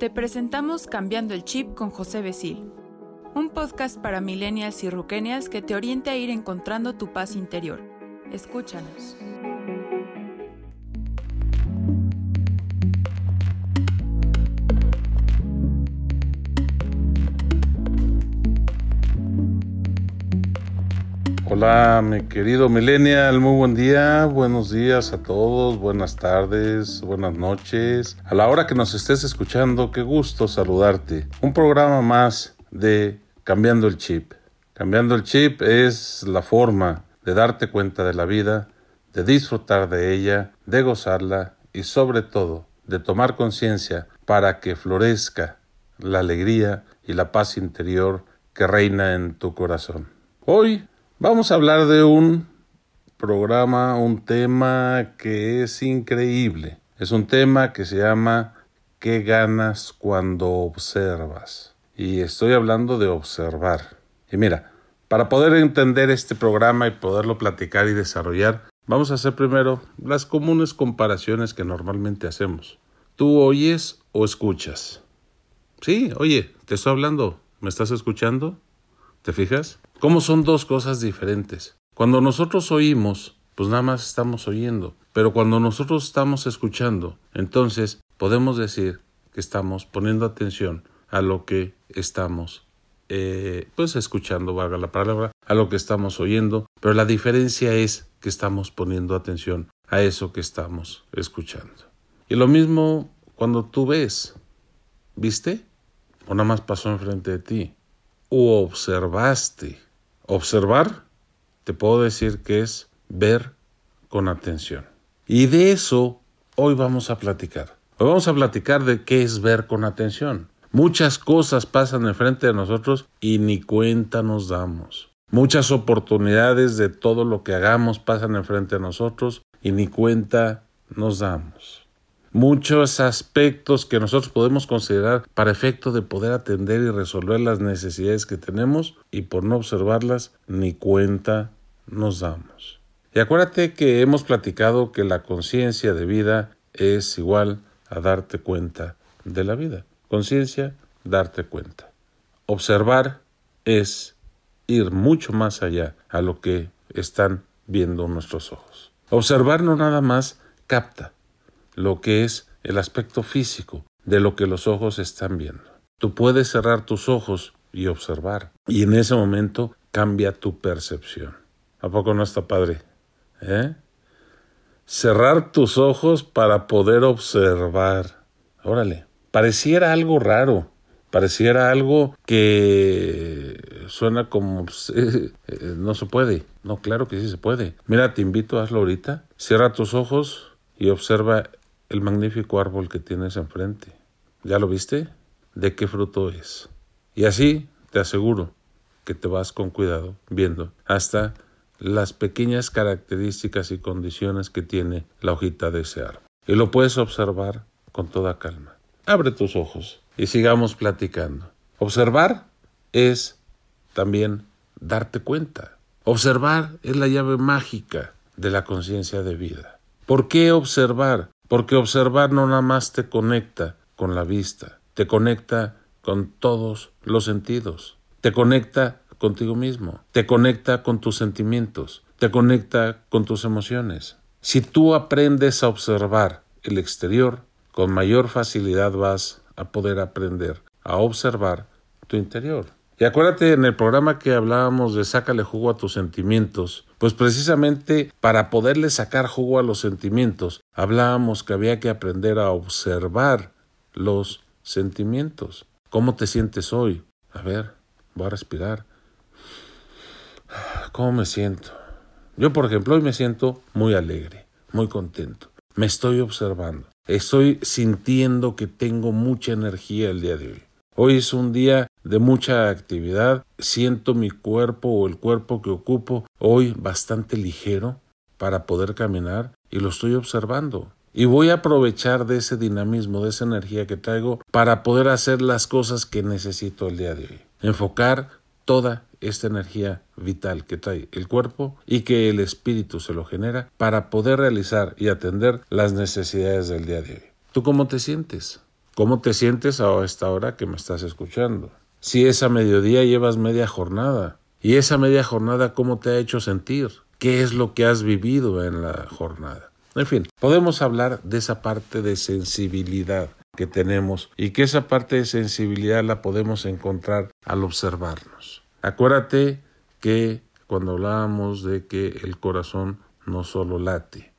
Te presentamos Cambiando el Chip con José Besil, un podcast para millennials y ruquenials que te oriente a ir encontrando tu paz interior. Escúchanos. Hola, mi querido Millennial, muy buen día, buenos días a todos, buenas tardes, buenas noches. A la hora que nos estés escuchando, qué gusto saludarte. Un programa más de Cambiando el Chip. Cambiando el Chip es la forma de darte cuenta de la vida, de disfrutar de ella, de gozarla y sobre todo de tomar conciencia para que florezca la alegría y la paz interior que reina en tu corazón. Hoy Vamos a hablar de un programa, un tema que es increíble. Es un tema que se llama ¿Qué ganas cuando observas? Y estoy hablando de observar. Y mira, para poder entender este programa y poderlo platicar y desarrollar, vamos a hacer primero las comunes comparaciones que normalmente hacemos. ¿Tú oyes o escuchas? Sí, oye, te estoy hablando. ¿Me estás escuchando? ¿Te fijas? ¿Cómo son dos cosas diferentes? Cuando nosotros oímos, pues nada más estamos oyendo, pero cuando nosotros estamos escuchando, entonces podemos decir que estamos poniendo atención a lo que estamos, eh, pues escuchando, valga la palabra, a lo que estamos oyendo, pero la diferencia es que estamos poniendo atención a eso que estamos escuchando. Y lo mismo cuando tú ves, ¿viste? O nada más pasó enfrente de ti o observaste. Observar, te puedo decir que es ver con atención. Y de eso hoy vamos a platicar. Hoy vamos a platicar de qué es ver con atención. Muchas cosas pasan enfrente de nosotros y ni cuenta nos damos. Muchas oportunidades de todo lo que hagamos pasan enfrente de nosotros y ni cuenta nos damos muchos aspectos que nosotros podemos considerar para efecto de poder atender y resolver las necesidades que tenemos y por no observarlas ni cuenta nos damos. Y acuérdate que hemos platicado que la conciencia de vida es igual a darte cuenta de la vida. Conciencia, darte cuenta. Observar es ir mucho más allá a lo que están viendo nuestros ojos. Observar no nada más capta, lo que es el aspecto físico de lo que los ojos están viendo. Tú puedes cerrar tus ojos y observar, y en ese momento cambia tu percepción. ¿A poco no está padre? ¿Eh? Cerrar tus ojos para poder observar. Órale, pareciera algo raro, pareciera algo que suena como pues, eh, eh, no se puede. No, claro que sí se puede. Mira, te invito hazlo ahorita. Cierra tus ojos y observa el magnífico árbol que tienes enfrente. ¿Ya lo viste? ¿De qué fruto es? Y así te aseguro que te vas con cuidado viendo hasta las pequeñas características y condiciones que tiene la hojita de ese árbol. Y lo puedes observar con toda calma. Abre tus ojos y sigamos platicando. Observar es también darte cuenta. Observar es la llave mágica de la conciencia de vida. ¿Por qué observar? Porque observar no nada más te conecta con la vista, te conecta con todos los sentidos, te conecta contigo mismo, te conecta con tus sentimientos, te conecta con tus emociones. Si tú aprendes a observar el exterior, con mayor facilidad vas a poder aprender a observar tu interior. Y acuérdate en el programa que hablábamos de sácale jugo a tus sentimientos, pues precisamente para poderle sacar jugo a los sentimientos, hablábamos que había que aprender a observar los sentimientos. ¿Cómo te sientes hoy? A ver, voy a respirar. ¿Cómo me siento? Yo, por ejemplo, hoy me siento muy alegre, muy contento. Me estoy observando. Estoy sintiendo que tengo mucha energía el día de hoy. Hoy es un día de mucha actividad. Siento mi cuerpo o el cuerpo que ocupo hoy bastante ligero para poder caminar y lo estoy observando. Y voy a aprovechar de ese dinamismo, de esa energía que traigo para poder hacer las cosas que necesito el día de hoy. Enfocar toda esta energía vital que trae el cuerpo y que el espíritu se lo genera para poder realizar y atender las necesidades del día de hoy. ¿Tú cómo te sientes? ¿Cómo te sientes a esta hora que me estás escuchando? Si es a mediodía llevas media jornada. ¿Y esa media jornada cómo te ha hecho sentir? ¿Qué es lo que has vivido en la jornada? En fin, podemos hablar de esa parte de sensibilidad que tenemos y que esa parte de sensibilidad la podemos encontrar al observarnos. Acuérdate que cuando hablábamos de que el corazón no solo late,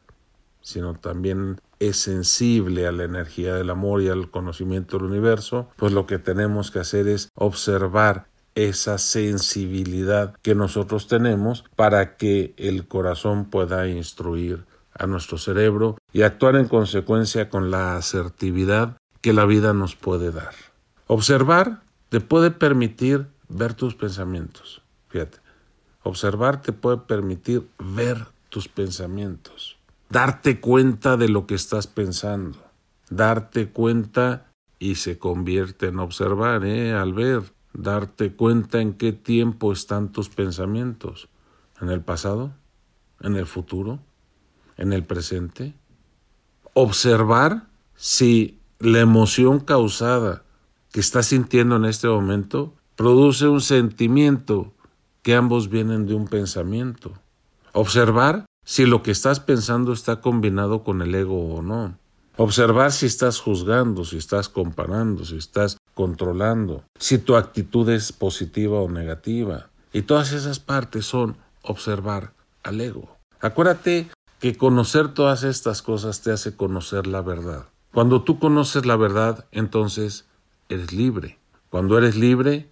sino también es sensible a la energía del amor y al conocimiento del universo, pues lo que tenemos que hacer es observar esa sensibilidad que nosotros tenemos para que el corazón pueda instruir a nuestro cerebro y actuar en consecuencia con la asertividad que la vida nos puede dar. Observar te puede permitir ver tus pensamientos. Fíjate, observar te puede permitir ver tus pensamientos darte cuenta de lo que estás pensando, darte cuenta y se convierte en observar, ¿eh? al ver, darte cuenta en qué tiempo están tus pensamientos, en el pasado, en el futuro, en el presente. Observar si la emoción causada que estás sintiendo en este momento produce un sentimiento que ambos vienen de un pensamiento. Observar si lo que estás pensando está combinado con el ego o no. Observar si estás juzgando, si estás comparando, si estás controlando, si tu actitud es positiva o negativa. Y todas esas partes son observar al ego. Acuérdate que conocer todas estas cosas te hace conocer la verdad. Cuando tú conoces la verdad, entonces eres libre. Cuando eres libre,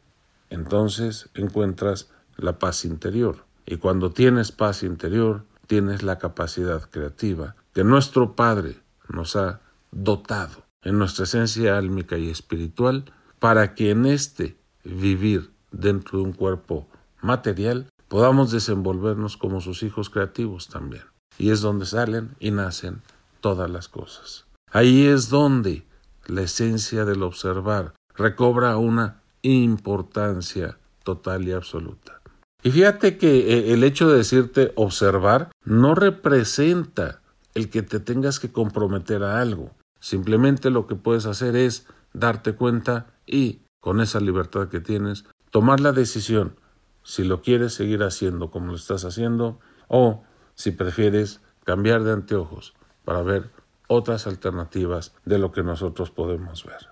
entonces encuentras la paz interior. Y cuando tienes paz interior, tienes la capacidad creativa que nuestro Padre nos ha dotado en nuestra esencia álmica y espiritual para que en este vivir dentro de un cuerpo material podamos desenvolvernos como sus hijos creativos también. Y es donde salen y nacen todas las cosas. Ahí es donde la esencia del observar recobra una importancia total y absoluta. Y fíjate que eh, el hecho de decirte observar no representa el que te tengas que comprometer a algo. Simplemente lo que puedes hacer es darte cuenta y, con esa libertad que tienes, tomar la decisión si lo quieres seguir haciendo como lo estás haciendo o si prefieres cambiar de anteojos para ver otras alternativas de lo que nosotros podemos ver.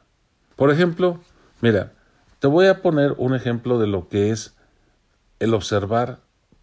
Por ejemplo, mira, te voy a poner un ejemplo de lo que es el observar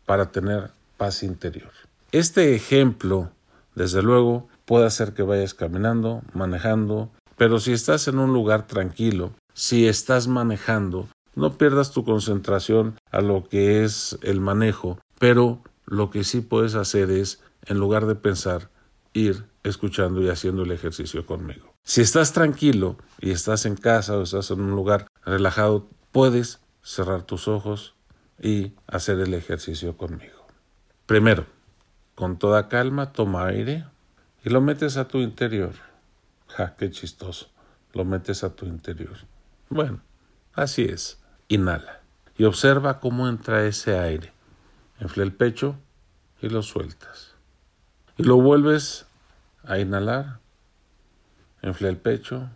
para tener paz interior. Este ejemplo, desde luego, puede hacer que vayas caminando, manejando, pero si estás en un lugar tranquilo, si estás manejando, no pierdas tu concentración a lo que es el manejo, pero lo que sí puedes hacer es, en lugar de pensar, ir escuchando y haciendo el ejercicio conmigo. Si estás tranquilo y estás en casa o estás en un lugar relajado, puedes cerrar tus ojos, y hacer el ejercicio conmigo. Primero, con toda calma, toma aire y lo metes a tu interior. Ja, qué chistoso. Lo metes a tu interior. Bueno, así es. Inhala y observa cómo entra ese aire. Enfle el pecho y lo sueltas. Y lo vuelves a inhalar. Enfle el pecho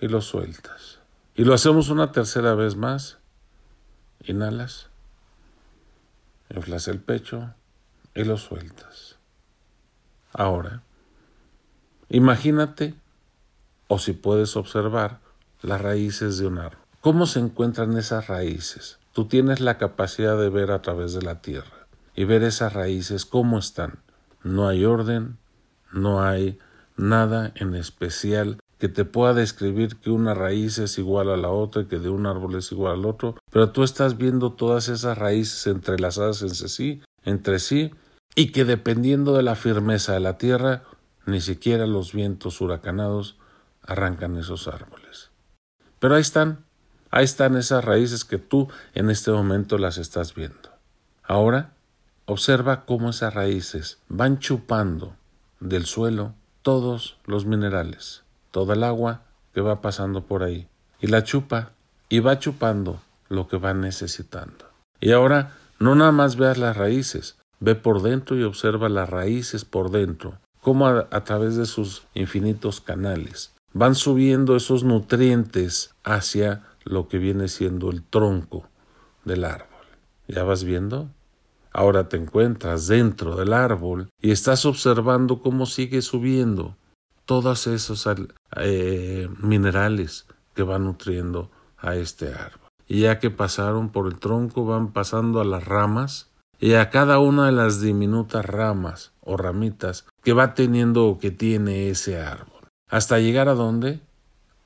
y lo sueltas. Y lo hacemos una tercera vez más. Inhalas, inflas el pecho y lo sueltas. Ahora, imagínate, o si puedes observar, las raíces de un árbol. ¿Cómo se encuentran esas raíces? Tú tienes la capacidad de ver a través de la tierra y ver esas raíces cómo están. No hay orden, no hay nada en especial que te pueda describir que una raíz es igual a la otra y que de un árbol es igual al otro, pero tú estás viendo todas esas raíces entrelazadas entre sí, entre sí, y que dependiendo de la firmeza de la tierra, ni siquiera los vientos huracanados arrancan esos árboles. Pero ahí están, ahí están esas raíces que tú en este momento las estás viendo. Ahora, observa cómo esas raíces van chupando del suelo todos los minerales toda el agua que va pasando por ahí y la chupa y va chupando lo que va necesitando. Y ahora no nada más veas las raíces, ve por dentro y observa las raíces por dentro, como a, través de sus infinitos canales van subiendo esos nutrientes hacia lo que viene siendo el tronco del árbol. ¿Ya vas viendo? Ahora te encuentras dentro del árbol y estás observando cómo sigue subiendo todos esos eh, minerales que van nutriendo a este árbol. Y ya que pasaron por el tronco, van pasando a las ramas y a cada una de las diminutas ramas o ramitas que va teniendo o que tiene ese árbol. Hasta llegar a dónde?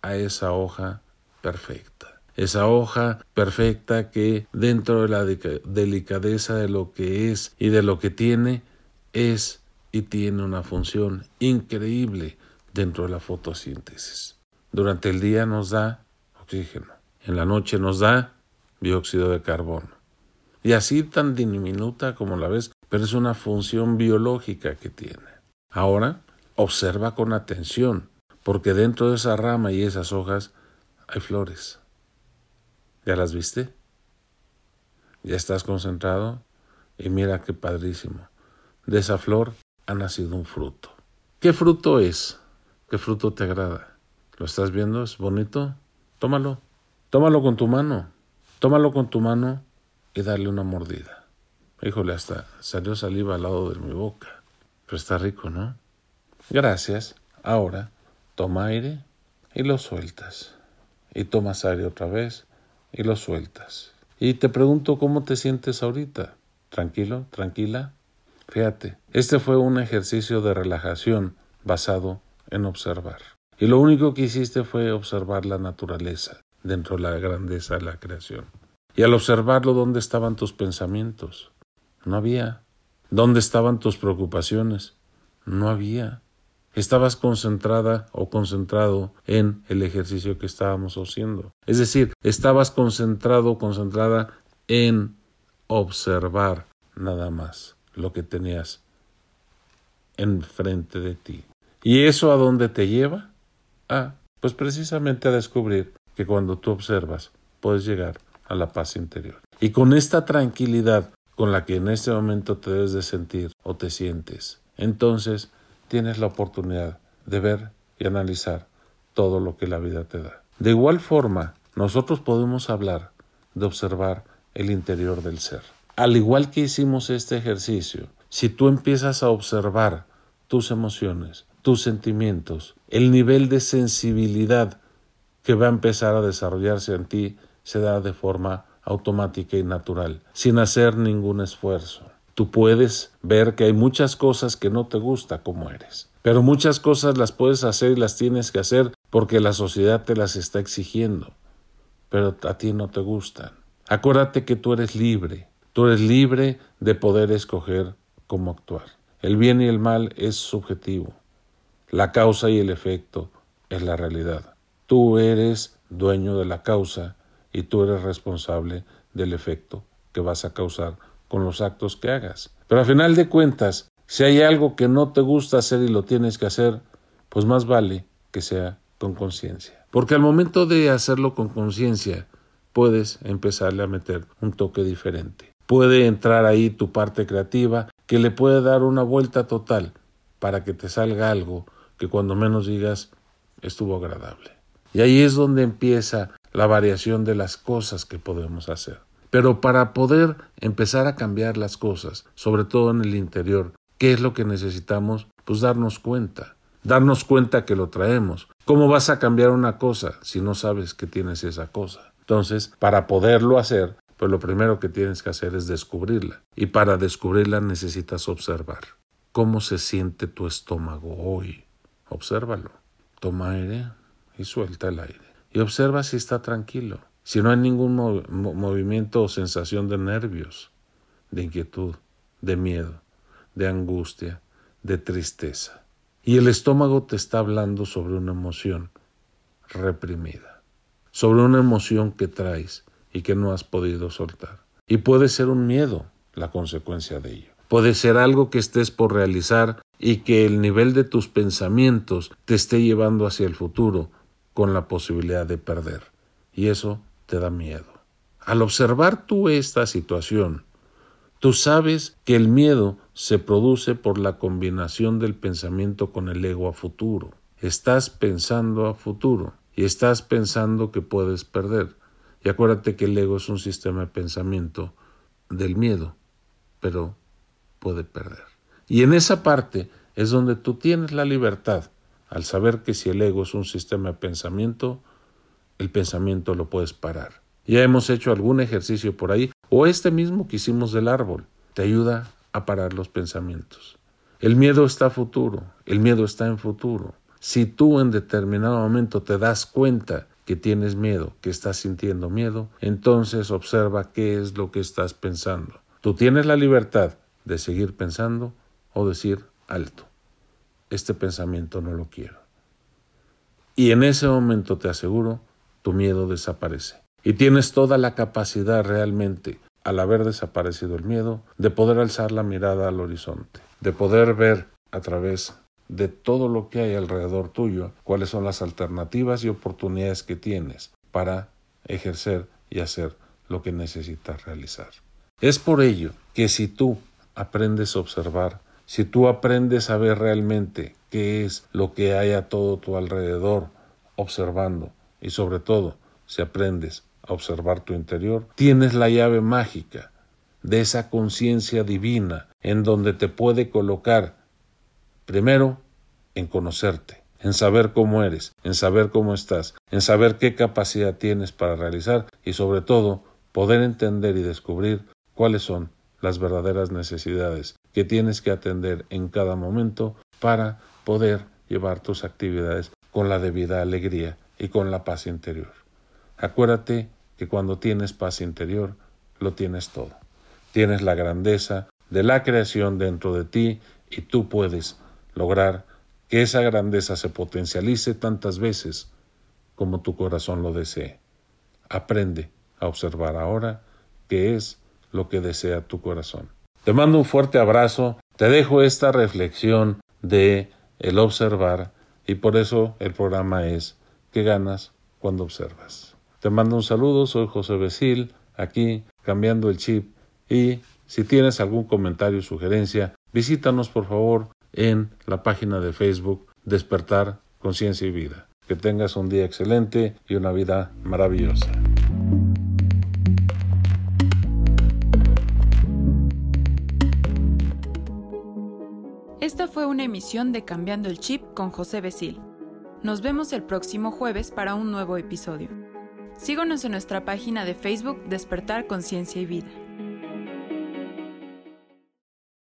A esa hoja perfecta. Esa hoja perfecta que dentro de la delicadeza de lo que es y de lo que tiene, es y tiene una función increíble dentro de la fotosíntesis. Durante el día nos da oxígeno, en la noche nos da dióxido de carbono. Y así tan diminuta como la ves, pero es una función biológica que tiene. Ahora, observa con atención, porque dentro de esa rama y esas hojas hay flores. ¿Ya las viste? ¿Ya estás concentrado? Y mira qué padrísimo. De esa flor ha nacido un fruto. ¿Qué fruto es? ¿Qué fruto te agrada? ¿Lo estás viendo? ¿Es bonito? Tómalo. Tómalo con tu mano. Tómalo con tu mano y dale una mordida. Híjole, hasta salió saliva al lado de mi boca. Pero está rico, ¿no? Gracias. Ahora, toma aire y lo sueltas. Y tomas aire otra vez y lo sueltas. Y te pregunto cómo te sientes ahorita. ¿Tranquilo? ¿Tranquila? Fíjate, este fue un ejercicio de relajación basado en observar. Y lo único que hiciste fue observar la naturaleza dentro de la grandeza de la creación. Y al observarlo, ¿dónde estaban tus pensamientos? No había. ¿Dónde estaban tus preocupaciones? No había. Estabas concentrada o concentrado en el ejercicio que estábamos haciendo. Es decir, estabas concentrado o concentrada en observar nada más lo que tenías enfrente de ti. ¿Y eso a dónde te lleva? Ah, pues precisamente a descubrir que cuando tú observas puedes llegar a la paz interior. Y con esta tranquilidad con la que en este momento te debes de sentir o te sientes, entonces tienes la oportunidad de ver y analizar todo lo que la vida te da. De igual forma, nosotros podemos hablar de observar el interior del ser. Al igual que hicimos este ejercicio, si tú empiezas a observar tus emociones, tus sentimientos, el nivel de sensibilidad que va a empezar a desarrollarse en ti se da de forma automática y natural, sin hacer ningún esfuerzo. Tú puedes ver que hay muchas cosas que no te gusta como eres, pero muchas cosas las puedes hacer y las tienes que hacer porque la sociedad te las está exigiendo, pero a ti no te gustan. Acuérdate que tú eres libre, tú eres libre de poder escoger cómo actuar. El bien y el mal es subjetivo. La causa y el efecto es la realidad. Tú eres dueño de la causa y tú eres responsable del efecto que vas a causar con los actos que hagas. Pero a final de cuentas, si hay algo que no te gusta hacer y lo tienes que hacer, pues más vale que sea con conciencia. Porque al momento de hacerlo con conciencia, puedes empezarle a meter un toque diferente. Puede entrar ahí tu parte creativa que le puede dar una vuelta total para que te salga algo que cuando menos digas estuvo agradable. Y ahí es donde empieza la variación de las cosas que podemos hacer. Pero para poder empezar a cambiar las cosas, sobre todo en el interior, ¿qué es lo que necesitamos? Pues darnos cuenta, darnos cuenta que lo traemos. ¿Cómo vas a cambiar una cosa si no sabes que tienes esa cosa? Entonces, para poderlo hacer, pues lo primero que tienes que hacer es descubrirla. Y para descubrirla necesitas observar. ¿Cómo se siente tu estómago hoy? Obsérvalo. Toma aire y suelta el aire. Y observa si está tranquilo, si no hay ningún movimiento o sensación de nervios, de inquietud, de miedo, de angustia, de tristeza. Y el estómago te está hablando sobre una emoción reprimida, sobre una emoción que traes y que no has podido soltar. Y puede ser un miedo la consecuencia de ello. Puede ser algo que estés por realizar y que el nivel de tus pensamientos te esté llevando hacia el futuro con la posibilidad de perder. Y eso te da miedo. Al observar tú esta situación, tú sabes que el miedo se produce por la combinación del pensamiento con el ego a futuro. estás pensando a futuro y estás pensando que puedes perder. Y acuérdate que el ego es un sistema de pensamiento del miedo, pero puede perder. Y en esa parte es donde tú tienes la libertad, al saber que si el ego es un sistema de pensamiento, el pensamiento lo puedes parar. Ya hemos hecho algún ejercicio por ahí, o este mismo que hicimos del árbol, te ayuda a parar los pensamientos. El miedo está futuro, el miedo está en futuro. Si tú en determinado momento te das cuenta que tienes miedo, que estás sintiendo miedo, entonces observa qué es lo que estás pensando. Tú tienes la libertad de seguir pensando o decir alto. Este pensamiento no lo quiero. Y en ese momento te aseguro, tu miedo desaparece. Y tienes toda la capacidad realmente, al haber desaparecido el miedo, de poder alzar la mirada al horizonte, de poder ver a través de todo lo que hay alrededor tuyo, cuáles son las alternativas y oportunidades que tienes para ejercer y hacer lo que necesitas realizar. Es por ello que si tú aprendes a observar, si tú aprendes a ver realmente qué es lo que hay a todo tu alrededor, observando, y sobre todo si aprendes a observar tu interior, tienes la llave mágica de esa conciencia divina en donde te puede colocar primero en conocerte, en saber cómo eres, en saber cómo estás, en saber qué capacidad tienes para realizar y sobre todo poder entender y descubrir cuáles son las verdaderas necesidades que tienes que atender en cada momento para poder llevar tus actividades con la debida alegría y con la paz interior. Acuérdate que cuando tienes paz interior, lo tienes todo. Tienes la grandeza de la creación dentro de ti y tú puedes lograr que esa grandeza se potencialice tantas veces como tu corazón lo desee. Aprende a observar ahora qué es lo que desea tu corazón. Te mando un fuerte abrazo, te dejo esta reflexión de el observar y por eso el programa es ¿Qué ganas cuando observas? Te mando un saludo, soy José Becil, aquí cambiando el chip y si tienes algún comentario o sugerencia, visítanos por favor en la página de Facebook Despertar Conciencia y Vida. Que tengas un día excelente y una vida maravillosa. Esta fue una emisión de Cambiando el Chip con José Besil. Nos vemos el próximo jueves para un nuevo episodio. Síguenos en nuestra página de Facebook Despertar Conciencia y Vida.